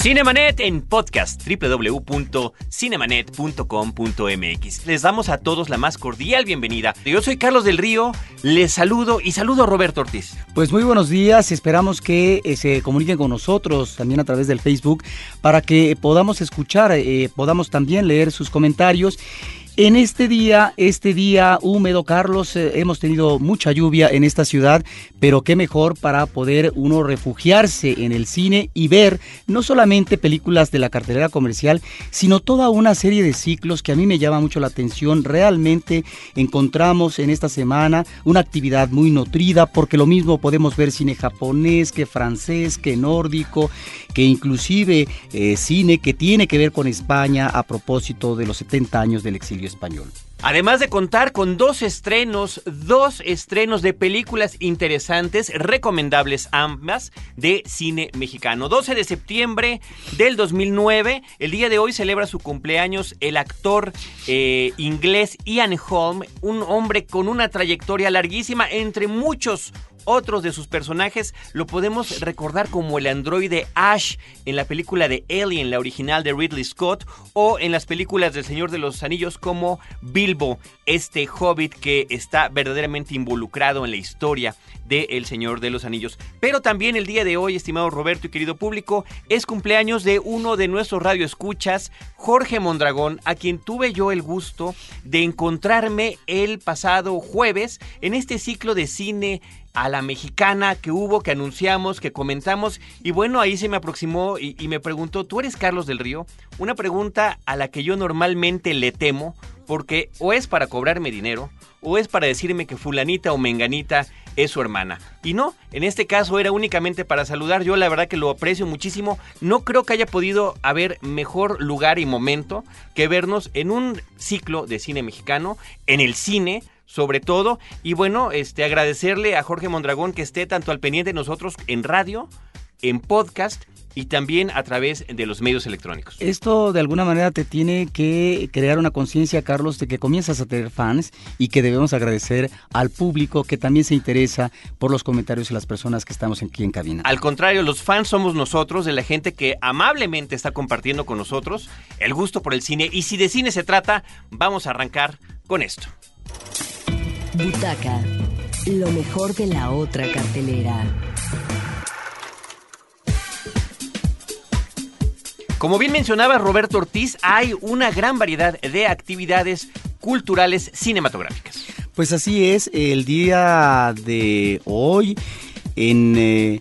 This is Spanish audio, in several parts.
Cinemanet en podcast www.cinemanet.com.mx. Les damos a todos la más cordial bienvenida. Yo soy Carlos del Río, les saludo y saludo a Roberto Ortiz. Pues muy buenos días, esperamos que eh, se comuniquen con nosotros también a través del Facebook para que podamos escuchar, eh, podamos también leer sus comentarios en este día, este día húmedo, Carlos, eh, hemos tenido mucha lluvia en esta ciudad, pero qué mejor para poder uno refugiarse en el cine y ver no solamente películas de la cartelera comercial, sino toda una serie de ciclos que a mí me llama mucho la atención. Realmente encontramos en esta semana una actividad muy nutrida, porque lo mismo podemos ver cine japonés, que francés, que nórdico, que inclusive eh, cine que tiene que ver con España a propósito de los 70 años del exilio español. Además de contar con dos estrenos, dos estrenos de películas interesantes, recomendables ambas, de cine mexicano. 12 de septiembre del 2009, el día de hoy celebra su cumpleaños el actor eh, inglés Ian Holm, un hombre con una trayectoria larguísima entre muchos otros de sus personajes lo podemos recordar como el androide Ash en la película de Alien, la original de Ridley Scott, o en las películas del Señor de los Anillos como Bilbo, este hobbit que está verdaderamente involucrado en la historia de El Señor de los Anillos. Pero también el día de hoy, estimado Roberto y querido público, es cumpleaños de uno de nuestros radioescuchas, Jorge Mondragón, a quien tuve yo el gusto de encontrarme el pasado jueves en este ciclo de cine a la mexicana que hubo, que anunciamos, que comentamos. Y bueno, ahí se me aproximó y, me preguntó, ¿tú eres Carlos del Río? Una pregunta a la que yo normalmente le temo, porque o es para cobrarme dinero, o es para decirme que fulanita o menganita es su hermana. Y no, en este caso era únicamente para saludar. Yo la verdad que lo aprecio muchísimo. No creo que haya podido haber mejor lugar y momento que vernos en un ciclo de cine mexicano, en el cine sobre todo. Y bueno, este, agradecerle a Jorge Mondragón que esté tanto al pendiente de nosotros en radio, en podcast y también a través de los medios electrónicos. Esto de alguna manera te tiene que crear una conciencia, Carlos, de que comienzas a tener fans y que debemos agradecer al público que también se interesa por los comentarios de las personas que estamos aquí en cabina. Al contrario, los fans somos nosotros, de la gente que amablemente está compartiendo con nosotros el gusto por el cine. Y si de cine se trata, vamos a arrancar con esto. Butaca, lo mejor de la otra cartelera. Como bien mencionaba Roberto Ortiz, hay una gran variedad de actividades culturales cinematográficas. Pues así es, el día de hoy en... Eh,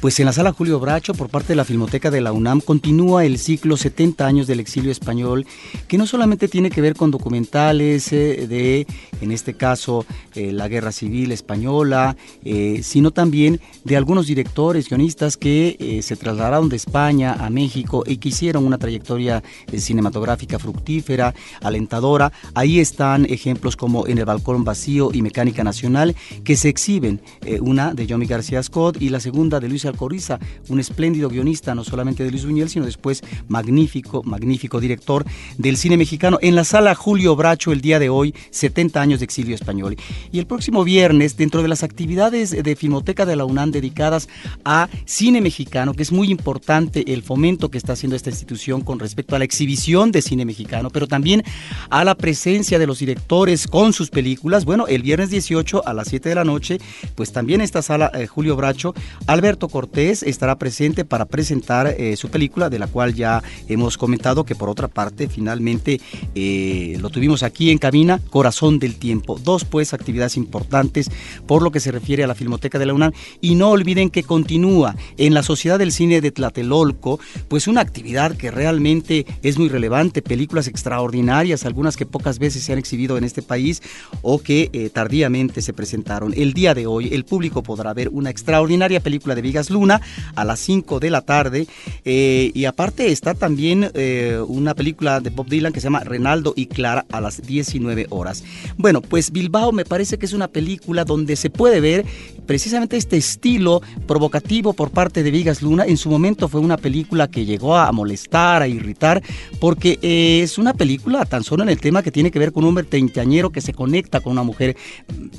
pues en la sala Julio Bracho, por parte de la Filmoteca de la UNAM, continúa el ciclo 70 años del exilio español, que no solamente tiene que ver con documentales eh, de, en este caso, eh, la Guerra Civil Española, eh, sino también de algunos directores, guionistas que se trasladaron de España a México y que hicieron una trayectoria cinematográfica fructífera, alentadora. Ahí están ejemplos como En el Balcón Vacío y Mecánica Nacional, que se exhiben, una de Yomi García Scott y la segunda de Luis Alcoriza, un espléndido guionista, no solamente de Luis Buñuel, sino después magnífico, magnífico director del cine mexicano, en la sala Julio Bracho el día de hoy, 70 años de exilio español. Y el próximo viernes, dentro de las actividades de Filmoteca de la UNAM dedicadas a cine mexicano, que es muy importante el fomento que está haciendo esta institución con respecto a la exhibición de cine mexicano, pero también a la presencia de los directores con sus películas. Bueno, el viernes 18 a las 7 de la noche, pues también esta sala eh, Julio Bracho, Alberto Cortés estará presente para presentar eh, su película, de la cual ya hemos comentado que por otra parte finalmente eh, lo tuvimos aquí en cabina, Corazón del Tiempo. Dos pues actividades importantes por lo que se refiere a la Filmoteca de la UNAM. Y no olviden que continúa en la Sociedad del Cine de Tlatelolco, pues una actividad que realmente es muy relevante, películas extraordinarias, algunas que pocas veces se han exhibido en este país o que eh, tardíamente se presentaron. El día de hoy el público podrá ver una extraordinaria película de Vigas Luna a las 5 de la tarde. Eh, y aparte está también eh, una película de Bob Dylan que se llama Renaldo y Clara a las 19 horas. Bueno, pues Bilbao me parece que es una película donde se puede ver precisamente este estilo provocativo por parte de Vigas Luna en su momento fue una película que llegó a molestar, a irritar, porque eh, es una película tan solo en el tema que tiene que ver con un treintañero que se conecta con una mujer,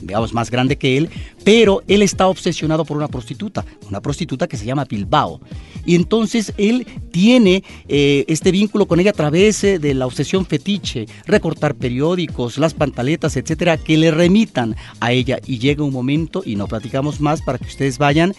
digamos, más grande que él, pero él está obsesionado por una prostituta, una prostituta que se llama Bilbao. Y entonces él tiene eh, este vínculo con ella a través eh, de la obsesión fetiche, recortar periódicos, las pantaletas, etcétera, que le remitan a ella. Y llega un momento, y no platicamos más para que ustedes vayan,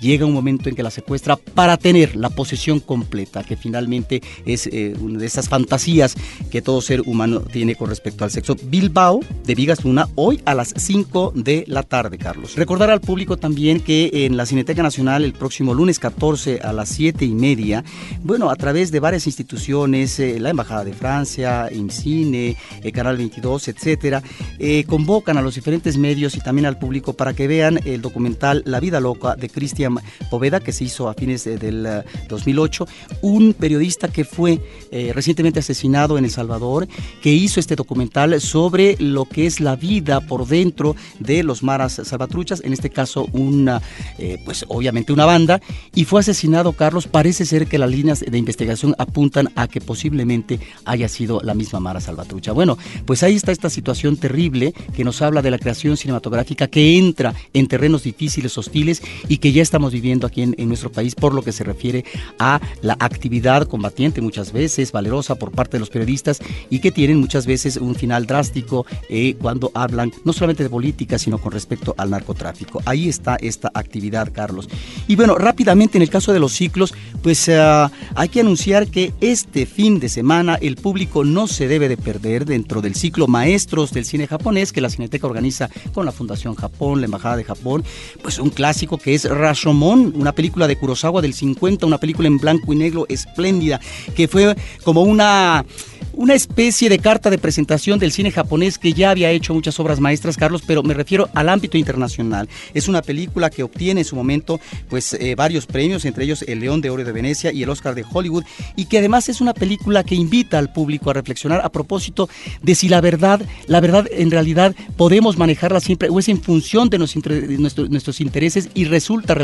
llega un momento en que la secuestra para tener la posesión completa, que finalmente es eh, una de esas fantasías que todo ser humano tiene con respecto al sexo. Bilbao, de Vigas Luna, hoy a las 5 de la tarde, Carlos. Recordar al público también que en la Cineteca Nacional el próximo lunes 14 a las 7 y media, bueno, a través de varias instituciones, eh, la Embajada de Francia, IMCINE, el Canal 22, etcétera, eh, convocan a los diferentes medios y también al público para que vean el documental La vida loca de Cristian Poveda, que se hizo a fines del 2008, eh, un periodista que fue eh, recientemente asesinado en El Salvador, que hizo este documental sobre lo que es la vida por dentro de los maras salvatruchas, en este caso una, eh, pues obviamente una banda, y fue asesinado Carlos, parece ser que las líneas de investigación apuntan a que posiblemente haya sido la misma mara salvatrucha. Bueno, pues ahí está esta situación terrible que nos habla de la creación cinematográfica que entra en terrenos difíciles, hostiles y que ya está estamos viviendo aquí en, nuestro país por lo que se refiere a la actividad combatiente muchas veces, valerosa por parte de los periodistas y que tienen muchas veces un final drástico eh, cuando hablan no solamente de política, sino con respecto al narcotráfico. Ahí está esta actividad, Carlos. Y bueno, rápidamente en el caso de los ciclos, pues eh, hay que anunciar que este fin de semana el público no se debe de perder dentro del ciclo Maestros del Cine Japonés que la Cineteca organiza con la Fundación Japón, la Embajada de Japón, pues un clásico que es Rash una película de Kurosawa del 50, una película en blanco y negro espléndida, que fue como una una especie de carta de presentación del cine japonés que ya había hecho muchas obras maestras, Carlos, pero me refiero al ámbito internacional. Es una película que obtiene en su momento pues eh, varios premios, entre ellos el León de Oro de Venecia y el Oscar de Hollywood, y que además es una película que invita al público a reflexionar a propósito de si la verdad, la verdad en realidad podemos manejarla siempre o es en función de nuestros, nuestros intereses y resulta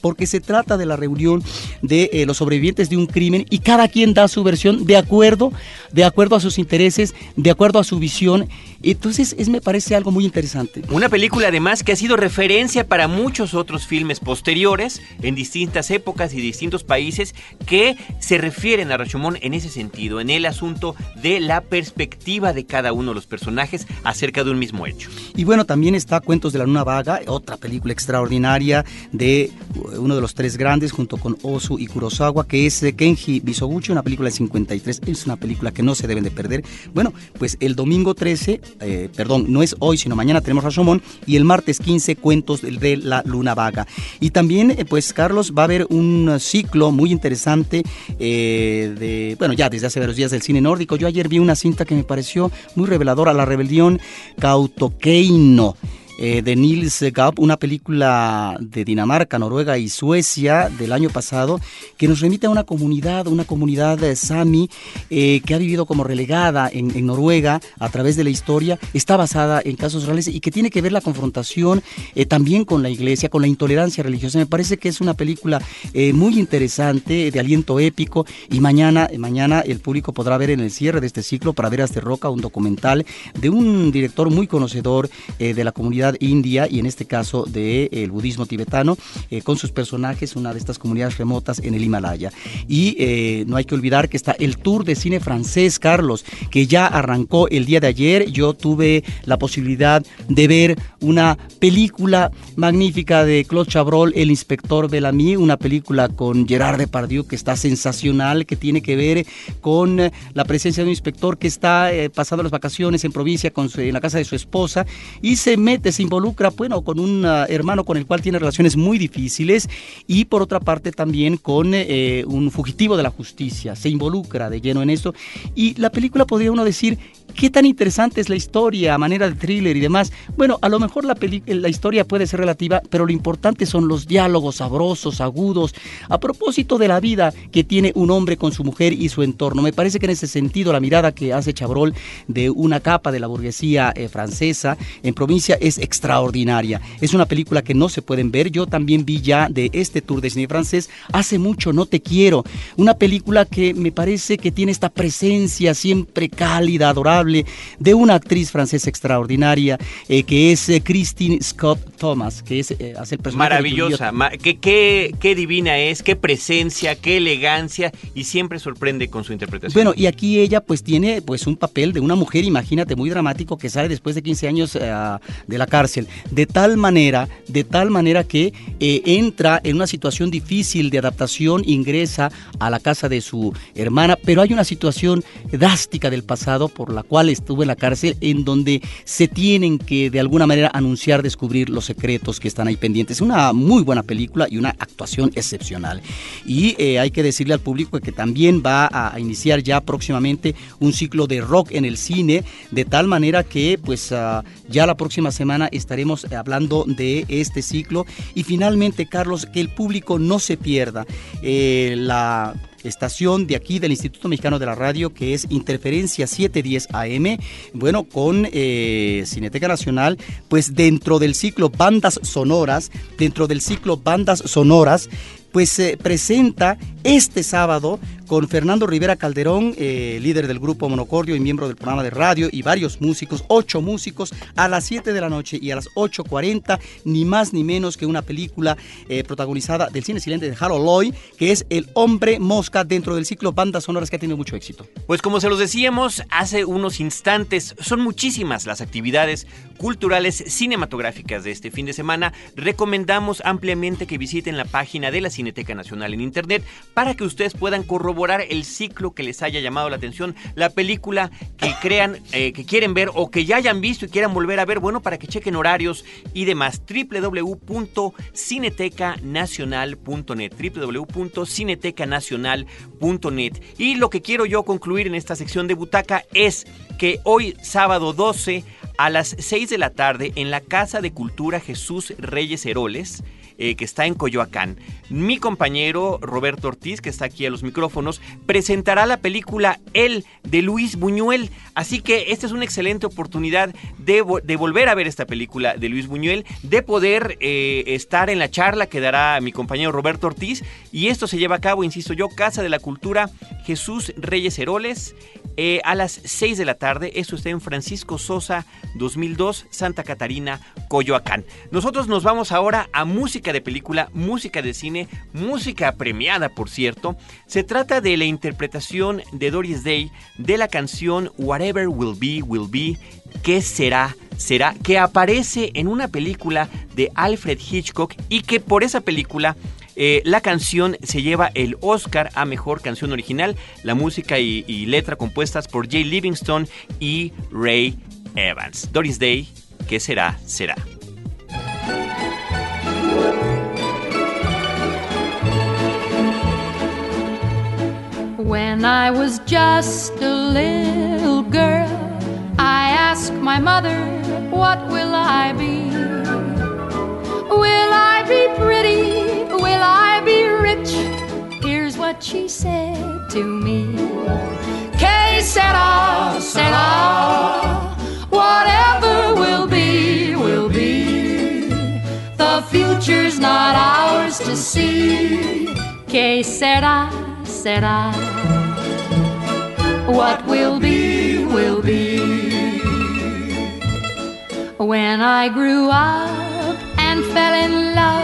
porque se trata de la reunión de eh, los sobrevivientes de un crimen y cada quien da su versión de acuerdo, de acuerdo a sus intereses, de acuerdo a su visión. Entonces, es, me parece algo muy interesante. Una película además que ha sido referencia para muchos otros filmes posteriores en distintas épocas y distintos países que se refieren a Rashomon en ese sentido, en el asunto de la perspectiva de cada uno de los personajes acerca de un mismo hecho. Y bueno, también está Cuentos de la Luna Vaga, otra película extraordinaria de uno de los tres grandes junto con Osu y Kurosawa, que es Kenji Bisoguchi, una película de 53. Es una película que no se deben de perder. Bueno, pues el domingo 13, eh, perdón, no es hoy, sino mañana tenemos Rashomon y el martes 15 cuentos de la luna vaga. Y también, eh, pues Carlos, va a haber un ciclo muy interesante eh, de, bueno, ya desde hace varios días del cine nórdico. Yo ayer vi una cinta que me pareció muy reveladora, La Rebelión Cautoqueino. Eh, de Nils Gaup, una película de Dinamarca, Noruega y Suecia del año pasado, que nos remite a una comunidad, una comunidad de Sami eh, que ha vivido como relegada en, Noruega a través de la historia, está basada en casos reales y que tiene que ver la confrontación eh, también con la iglesia, con la intolerancia religiosa. Me parece que es una película muy interesante, de aliento épico y mañana, mañana el público podrá ver en el cierre de este ciclo para ver de Roca un documental de un director muy conocedor de la comunidad india y en este caso del el budismo tibetano, eh, con sus personajes, una de estas comunidades remotas en el Himalaya. Y eh, no hay que olvidar que está el tour de cine francés, Carlos, que ya arrancó el día de ayer. Yo tuve la posibilidad de ver una película magnífica de Claude Chabrol, El Inspector Bellamy, una película con Gerard Depardieu que está sensacional, que tiene que ver con la presencia de un inspector que está eh, pasando las vacaciones en provincia con en la casa de su esposa y se mete, se involucra, bueno, con un ah, hermano con el cual tiene relaciones muy difíciles y por otra parte también con eh, un fugitivo de la justicia. Se involucra de lleno en esto y la película podría uno decir ¿Qué tan interesante es la historia a manera de thriller y demás? Bueno, a lo mejor la, la historia puede ser relativa, pero lo importante son los diálogos sabrosos, agudos, a propósito de la vida que tiene un hombre con su mujer y su entorno. Me parece que en ese sentido la mirada que hace Chabrol de una capa de la burguesía eh, francesa en provincia es extraordinaria. Es una película que no se pueden ver. Yo también vi ya de este tour de cine francés hace mucho, No te quiero. Una película que me parece que tiene esta presencia siempre cálida, adorable, de una actriz francesa extraordinaria, eh, que es eh, Christine Scott Thomas, que es eh, hace el personaje. Maravillosa, qué, qué, qué divina es, qué presencia, qué elegancia y siempre sorprende con su interpretación. Bueno, y aquí ella pues tiene pues un papel de una mujer, imagínate, muy dramático que sale después de 15 años de la cárcel, de tal manera, de tal manera que entra en una situación difícil de adaptación, ingresa a la casa de su hermana, pero hay una situación drástica del pasado por la cual estuvo en la cárcel en donde se tienen que de alguna manera anunciar, descubrir los secretos que están ahí pendientes. Es una muy buena película y una actuación excepcional. Y eh, hay que decirle al público que también va a, iniciar ya próximamente un ciclo de rock en el cine, de tal manera que pues ah, ya la próxima semana estaremos hablando de este ciclo. Y finalmente, Carlos, que el público no se pierda eh, la estación de aquí del Instituto Mexicano de la Radio, que es Interferencia 710 AM, bueno, con eh, Cineteca Nacional, pues dentro del ciclo Bandas Sonoras, dentro del ciclo Bandas Sonoras, pues se presenta este sábado con Fernando Rivera Calderón, eh, líder del grupo Monocordio y miembro del programa de radio, y varios músicos, ocho músicos, a las 7 de la noche y a las 8.40, ni más ni menos que una película eh, protagonizada del cine silente de Harold Lloyd, que es El Hombre Mosca dentro del ciclo Bandas Sonoras que ha tenido mucho éxito. Pues como se los decíamos hace unos instantes, son muchísimas las actividades culturales cinematográficas de este fin de semana. Recomendamos ampliamente que visiten la página de la Cineteca Nacional en Internet para que ustedes puedan corroborar el ciclo que les haya llamado la atención, la película que crean, eh, que quieren ver o que ya hayan visto y quieran volver a ver, bueno, para que chequen horarios y demás. www.cinetecanacional.net Y lo que quiero yo concluir en esta sección de butaca es que hoy sábado 12 a las 6 de la tarde en la Casa de Cultura Jesús Reyes Heroles, eh, que está en Coyoacán. Mi compañero Roberto Ortiz, que está aquí a los micrófonos, presentará la película El de Luis Buñuel. Así que esta es una excelente oportunidad de, volver a ver esta película de Luis Buñuel, de poder eh, estar en la charla que dará mi compañero Roberto Ortiz. Y esto se lleva a cabo, insisto yo, Casa de la Cultura Jesús Reyes Heroles. Eh, a las 6 de la tarde. Esto está en Francisco Sosa 2002, Santa Catarina, Coyoacán. Nosotros nos vamos ahora a música de película, música de cine, música premiada, por cierto. Se trata de la interpretación de Doris Day de la canción Whatever Will Be, Will Be, ¿Qué será? Será que aparece en una película de Alfred Hitchcock y que por esa película eh, la canción se lleva el Oscar a Mejor Canción Original, la música y, y letra compuestas por Jay Livingston y Ray Evans. Doris Day, ¿qué será? Será. When I was just a little girl, I asked my mother, What will I be? Will I be pretty? Rich? Here's what she said to me. Que sera, sera. Whatever will be, will be. The future's not ours to see. Que sera, sera. What will be, will be. When I grew up and fell in love,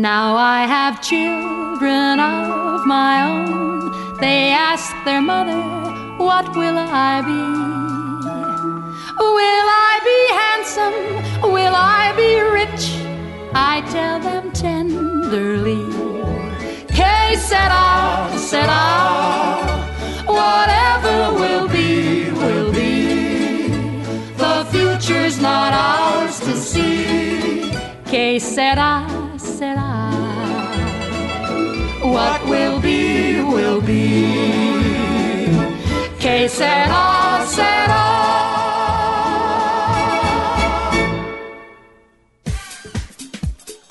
Now I have children of my own. They ask their mother, What will I be? Will I be handsome? Will I be rich? I tell them tenderly. Que sera, sera. Whatever will be, will be. The future's not ours to see. Que sera será. What will be, will be. Que será, será.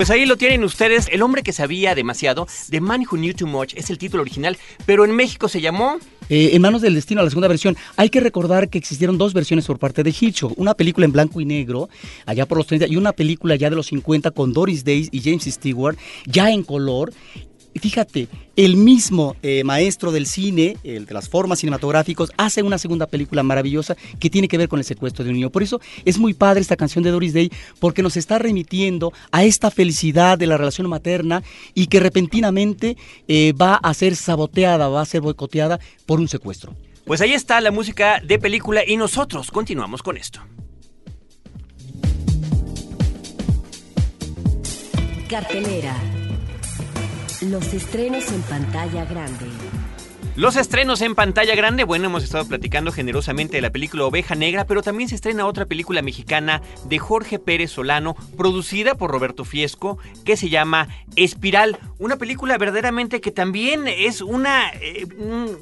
Pues ahí lo tienen ustedes, El hombre que sabía demasiado, The Man Who Knew Too Much, es el título original, pero en México se llamó... Eh, en manos del destino, la segunda versión. Hay que recordar que existieron dos versiones por parte de Hitchcock. Una película en blanco y negro, allá por los 30, y una película ya de los 50 con Doris Day y James Stewart, ya en color. Fíjate, el mismo eh, maestro del cine, el de las formas cinematográficas, hace una segunda película maravillosa que tiene que ver con el secuestro de un niño. Por eso es muy padre esta canción de Doris Day, porque nos está remitiendo a esta felicidad de la relación materna y que repentinamente eh, va a ser saboteada, va a ser boicoteada por un secuestro. Pues ahí está la música de película y nosotros continuamos con esto. Cartelera. Los estrenos en pantalla grande. Los estrenos en pantalla grande, bueno, hemos estado platicando generosamente de la película Oveja Negra, pero también se estrena otra película mexicana de Jorge Pérez Solano, producida por Roberto Fiesco, que se llama Espiral, una película verdaderamente que también es una, eh,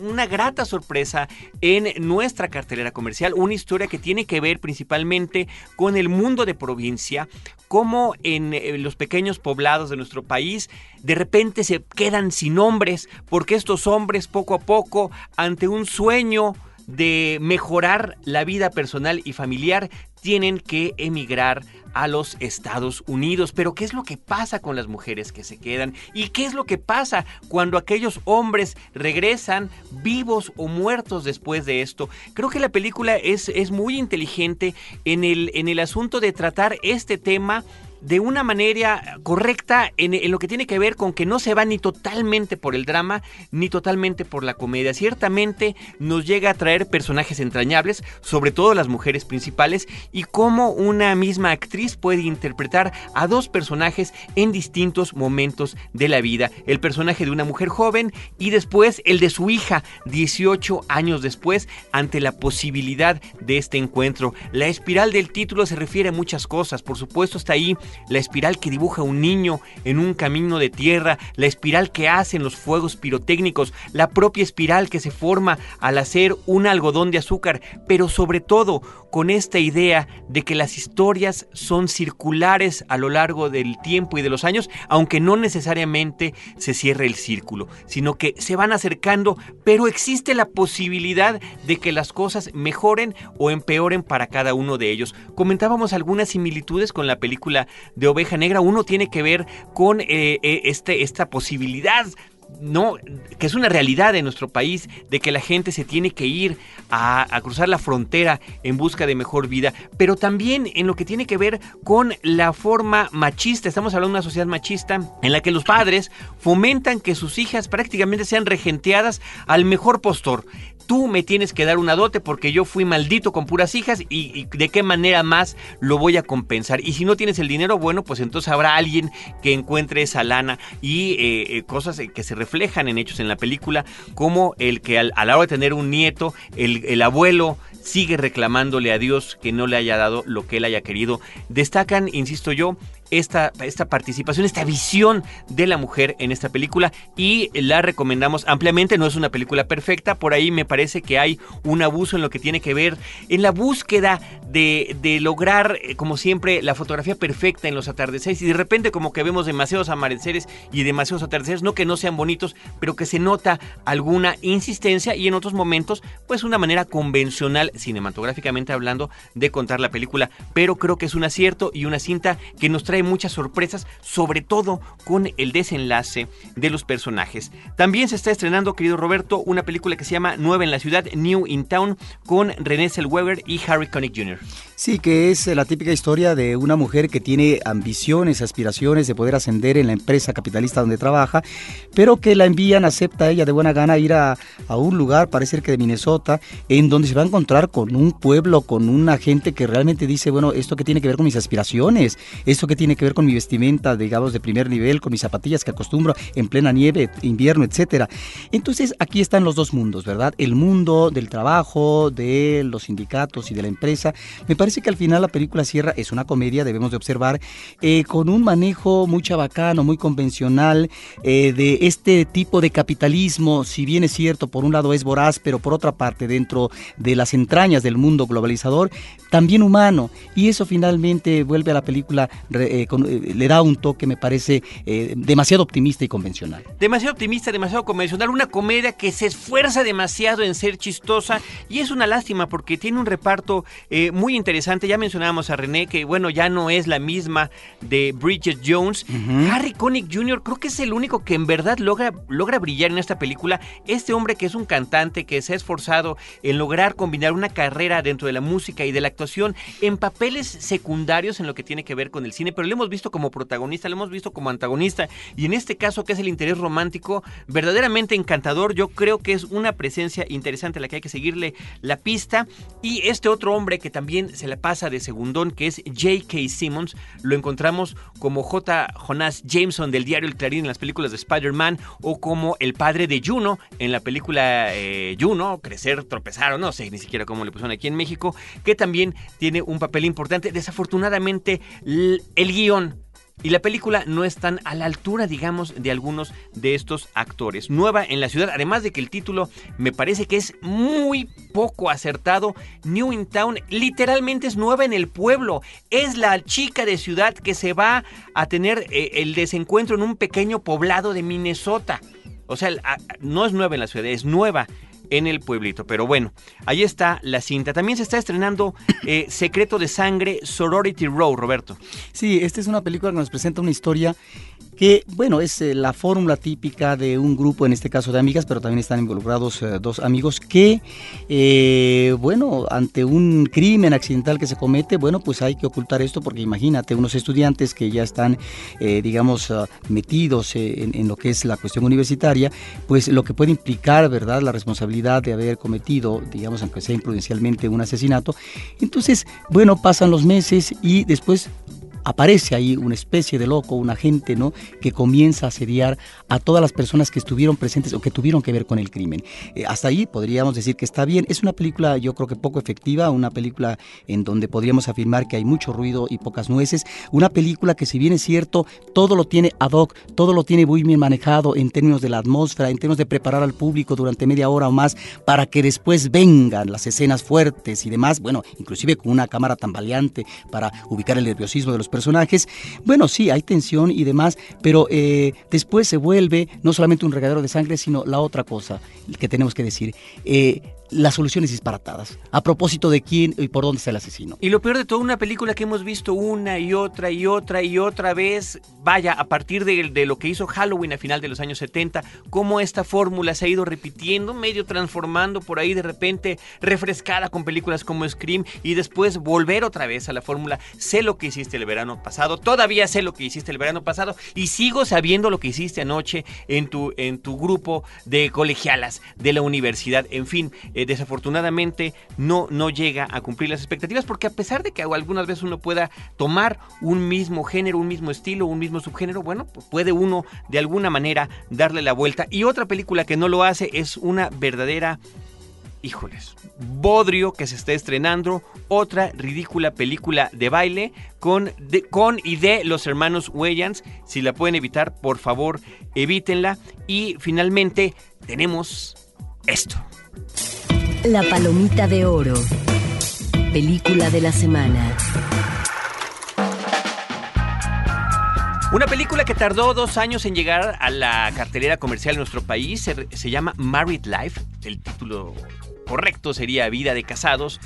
una grata sorpresa en nuestra cartelera comercial, una historia que tiene que ver principalmente con el mundo de provincia, como en eh, los pequeños poblados de nuestro país de repente se quedan sin hombres, porque estos hombres poco a poco, ante un sueño de mejorar la vida personal y familiar, tienen que emigrar a los Estados Unidos. Pero ¿qué es lo que pasa con las mujeres que se quedan? ¿Y qué es lo que pasa cuando aquellos hombres regresan vivos o muertos después de esto? Creo que la película es, es muy inteligente en el, en el asunto de tratar este tema de una manera correcta en, lo que tiene que ver con que no se va ni totalmente por el drama ni totalmente por la comedia. Ciertamente nos llega a traer personajes entrañables, sobre todo las mujeres principales, y cómo una misma actriz puede interpretar a dos personajes en distintos momentos de la vida. El personaje de una mujer joven y después el de su hija 18 años después ante la posibilidad de este encuentro. La espiral del título se refiere a muchas cosas, por supuesto está ahí la espiral que dibuja un niño en un camino de tierra, la espiral que hacen los fuegos pirotécnicos, la propia espiral que se forma al hacer un algodón de azúcar, pero sobre todo con esta idea de que las historias son circulares a lo largo del tiempo y de los años, aunque no necesariamente se cierre el círculo, sino que se van acercando, pero existe la posibilidad de que las cosas mejoren o empeoren para cada uno de ellos. Comentábamos algunas similitudes con la película de Oveja Negra. Uno tiene que ver con eh, eh, este, esta posibilidad no, que es una realidad en nuestro país, de que la gente se tiene que ir a, cruzar la frontera en busca de mejor vida, pero también en lo que tiene que ver con la forma machista. Estamos hablando de una sociedad machista en la que los padres fomentan que sus hijas prácticamente sean regenteadas al mejor postor tú me tienes que dar una dote porque yo fui maldito con puras hijas y, de qué manera más lo voy a compensar. Y si no tienes el dinero, bueno, pues entonces habrá alguien que encuentre esa lana y eh, eh, cosas que se reflejan en hechos en la película, como el que al, a la hora de tener un nieto, el, el abuelo sigue reclamándole a Dios que no le haya dado lo que él haya querido. Destacan, insisto yo, esta, esta participación, esta visión de la mujer en esta película y la recomendamos ampliamente. No es una película perfecta, por ahí me parece que hay un abuso en lo que tiene que ver en la búsqueda de, de lograr, eh, como siempre, la fotografía perfecta en los atardeceres y de repente como que vemos demasiados amaneceres y demasiados atardeceres, no que no sean bonitos, pero que se nota alguna insistencia y en otros momentos, pues una manera convencional, cinematográficamente hablando, de contar la película. Pero creo que es un acierto y una cinta que nos trae muchas sorpresas, sobre todo con el desenlace de los personajes. También se está estrenando, querido Roberto, una película que se llama Nueva en la Ciudad, New in Town, con René Zellweger y Harry Connick Jr. Sí, que es la típica historia de una mujer que tiene ambiciones, aspiraciones de poder ascender en la empresa capitalista donde trabaja, pero que la envían, acepta ella de buena gana ir a, a un lugar, parece que de Minnesota, en donde se va a encontrar con un pueblo, con una gente que realmente dice, bueno, esto que tiene que ver con mis aspiraciones, esto que tiene tiene que ver con mi vestimenta, digamos, de primer nivel, con mis zapatillas que acostumbro en plena nieve, invierno, etcétera. Entonces, aquí están los dos mundos, ¿verdad? El mundo del trabajo, de los sindicatos y de la empresa. Me parece que al final la película cierra, es una comedia, debemos de observar, eh, con un manejo muy chabacano, muy convencional eh, de este tipo de capitalismo, si bien es cierto, por un lado es voraz, pero por otra parte, dentro de las entrañas del mundo globalizador, también humano. Y eso finalmente vuelve a la película, eh, le da un toque, me parece, demasiado optimista y convencional. Demasiado optimista, demasiado convencional, una comedia que se esfuerza demasiado en ser chistosa y es una lástima porque tiene un reparto muy interesante. Ya mencionábamos a René, que bueno, ya no es la misma de Bridget Jones. Harry Connick Jr. creo que es el único que en verdad logra, logra brillar en esta película. Este hombre que es un cantante, que se ha esforzado en lograr combinar una carrera dentro de la música y de la actuación en papeles secundarios en lo que tiene que ver con el cine, pero lo hemos visto como protagonista, lo hemos visto como antagonista y en este caso que es el interés romántico, verdaderamente encantador. Yo creo que es una presencia interesante a la que hay que seguirle la pista y este otro hombre que también se la pasa de segundón, que es J.K. Simmons, lo encontramos como J. Jonas Jameson del diario El Clarín en las películas de Spider-Man o como el padre de Juno en la película eh, Juno, Crecer, Tropezar o no sé ni siquiera cómo le pusieron aquí en México, que también tiene un papel importante. Desafortunadamente, el guion y la película no es tan a la altura, digamos, de algunos de estos actores. Nueva en la ciudad, además de que el título me parece que es muy poco acertado. New in Town literalmente es nueva en el pueblo. Es la chica de ciudad que se va a tener eh, el desencuentro en un pequeño poblado de Minnesota. O sea, no es nueva en la ciudad, es nueva en el pueblito. Pero bueno, ahí está la cinta. También se está estrenando eh, Secreto de Sangre, Sorority Row, Roberto. Sí, esta es una película que nos presenta una historia que, bueno, es eh, la fórmula típica de un grupo, en este caso de amigas, pero también están involucrados eh, dos amigos que, eh, bueno, ante un crimen accidental que se comete, bueno, pues hay que ocultar esto porque imagínate, unos estudiantes que ya están, digamos, ah, metidos en, en, lo que es la cuestión universitaria, pues lo que puede implicar, ¿verdad?, la responsabilidad de haber cometido, digamos, aunque sea imprudencialmente, un asesinato. Entonces, bueno, pasan los meses y después aparece ahí una especie de loco, un agente, ¿no? Que comienza a asediar a todas las personas que estuvieron presentes o que tuvieron que ver con el crimen. Eh, hasta ahí podríamos decir que está bien. Es una película, yo creo que poco efectiva, una película en donde podríamos afirmar que hay mucho ruido y pocas nueces. Una película que, si bien es cierto, todo lo tiene ad hoc, todo lo tiene muy bien manejado en términos de la atmósfera, en términos de preparar al público durante media hora o más para que después vengan las escenas fuertes y demás. Bueno, inclusive con una cámara tambaleante para ubicar el nerviosismo de los personajes. Bueno, sí, hay tensión y demás, pero eh, después se vuelve no solamente un regadero de sangre, sino la otra cosa que tenemos que decir. Eh, las soluciones disparatadas. A propósito de quién y por dónde está el asesino. Y lo peor de todo, una película que hemos visto una y otra y otra y otra vez, vaya, a partir de, lo que hizo Halloween a final de los años 70, cómo esta fórmula se ha ido repitiendo, medio transformando por ahí de repente, refrescada con películas como Scream y después volver otra vez a la fórmula. Sé lo que hiciste el verano pasado, todavía sé lo que hiciste el verano pasado y sigo sabiendo lo que hiciste anoche en tu, en tu grupo de colegialas de la universidad. En fin, eh, desafortunadamente no, no llega a cumplir las expectativas porque a pesar de que algunas veces uno pueda tomar un mismo género, un mismo estilo, un mismo subgénero, bueno, puede uno de alguna manera darle la vuelta. Y otra película que no lo hace es una verdadera híjoles, Bodrio que se está estrenando, otra ridícula película de baile con, con y de los hermanos Wayans. Si la pueden evitar, por favor, evítenla. Y finalmente tenemos esto. La Palomita de Oro. Película de la semana. Una película que tardó dos años en llegar a la cartelera comercial en nuestro país se, llama Married Life. El título correcto sería Vida de Casados.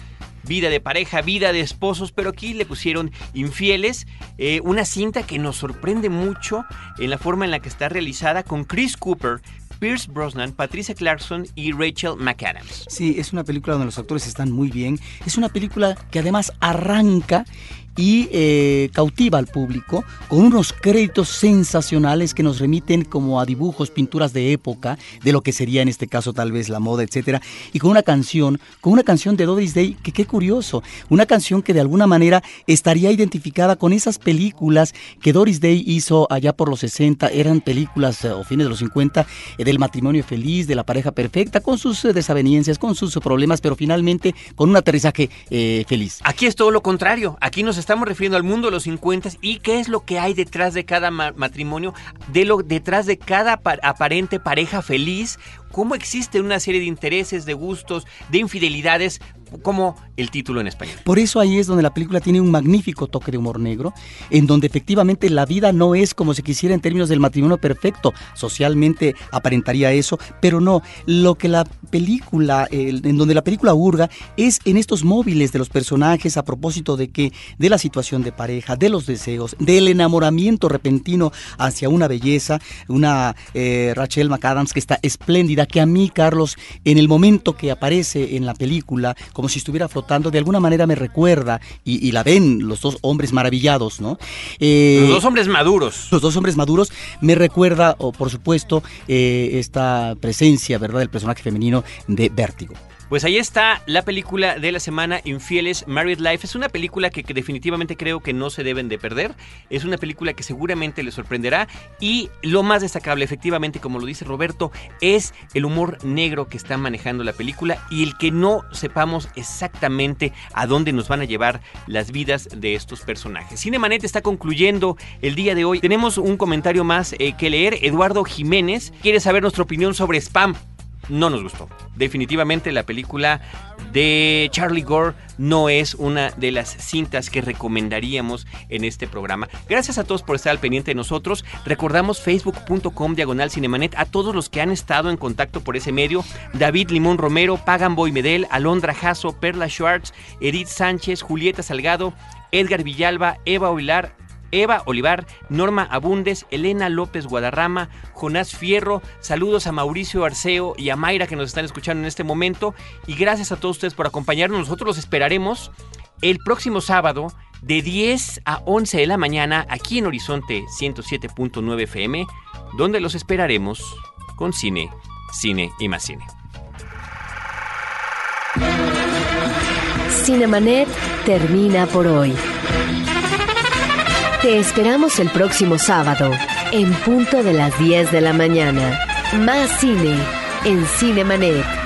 Vida de pareja, vida de esposos, pero aquí le pusieron infieles. Eh, una cinta que nos sorprende mucho en la forma en la que está realizada con Chris Cooper Pierce Brosnan, Patricia Clarkson y Rachel McAdams. Sí, es una película donde los actores están muy bien. Es una película que además arranca y eh, cautiva al público con unos créditos sensacionales que nos remiten como a dibujos, pinturas de época, de lo que sería en este caso tal vez la moda, etcétera, y con una canción, con una canción de Doris Day, que qué curioso, una canción que de alguna manera estaría identificada con esas películas que Doris Day hizo allá por los 60, eran películas eh, o fines de los 50 eh, del matrimonio feliz, de la pareja perfecta, con sus desavenencias, con sus problemas, pero finalmente con un aterrizaje feliz. Aquí es todo lo contrario, aquí nos estamos refiriendo al mundo de los 50 y qué es lo que hay detrás de cada matrimonio, de lo detrás de cada aparente pareja feliz, cómo existe una serie de intereses, de gustos, de infidelidades, como el título en español. Por eso ahí es donde la película tiene un magnífico toque de humor negro, en donde efectivamente la vida no es como se quisiera en términos del matrimonio perfecto. Socialmente aparentaría eso, pero no. Lo que la película, en donde la película hurga, es en estos móviles de los personajes a propósito de que, de la situación de pareja, de los deseos, del enamoramiento repentino hacia una belleza, una eh, Rachel McAdams que está espléndida, que a mí, Carlos, en el momento que aparece en la película, como si estuviera flotando, de alguna manera me recuerda, y, la ven los dos hombres maravillados, ¿no? Eh, los dos hombres maduros. Los dos hombres maduros, me recuerda, o por supuesto, eh, esta presencia, ¿verdad?, del personaje femenino de Vértigo. Pues ahí está la película de la semana Infieles Married Life. Es una película que, definitivamente creo que no se deben de perder. Es una película que seguramente les sorprenderá. Y lo más destacable, efectivamente, como lo dice Roberto, es el humor negro que está manejando la película y el que no sepamos exactamente a dónde nos van a llevar las vidas de estos personajes. Cinemanet está concluyendo el día de hoy. Tenemos un comentario más eh, que leer. Eduardo Jiménez quiere saber nuestra opinión sobre Spam no nos gustó. Definitivamente la película de Charlie Gore no es una de las cintas que recomendaríamos en este programa. Gracias a todos por estar al pendiente de nosotros. Recordamos facebook.com diagonal cinemanet a todos los que han estado en contacto por ese medio. David Limón Romero, Pagan Boy Medel, Alondra Jasso, Perla Schwartz, Edith Sánchez, Julieta Salgado, Edgar Villalba, Eva Oilar, Eva Olivar, Norma Abundes, Elena López Guadarrama, Jonás Fierro, saludos a Mauricio Arceo y a Mayra que nos están escuchando en este momento y gracias a todos ustedes por acompañarnos. Nosotros los esperaremos el próximo sábado de 10 a 11 de la mañana aquí en Horizonte 107.9 FM, donde los esperaremos con cine, cine y más cine. Cinemanet termina por hoy. Te esperamos el próximo sábado, en punto de las 10 de la mañana. Más cine en Cinemanet.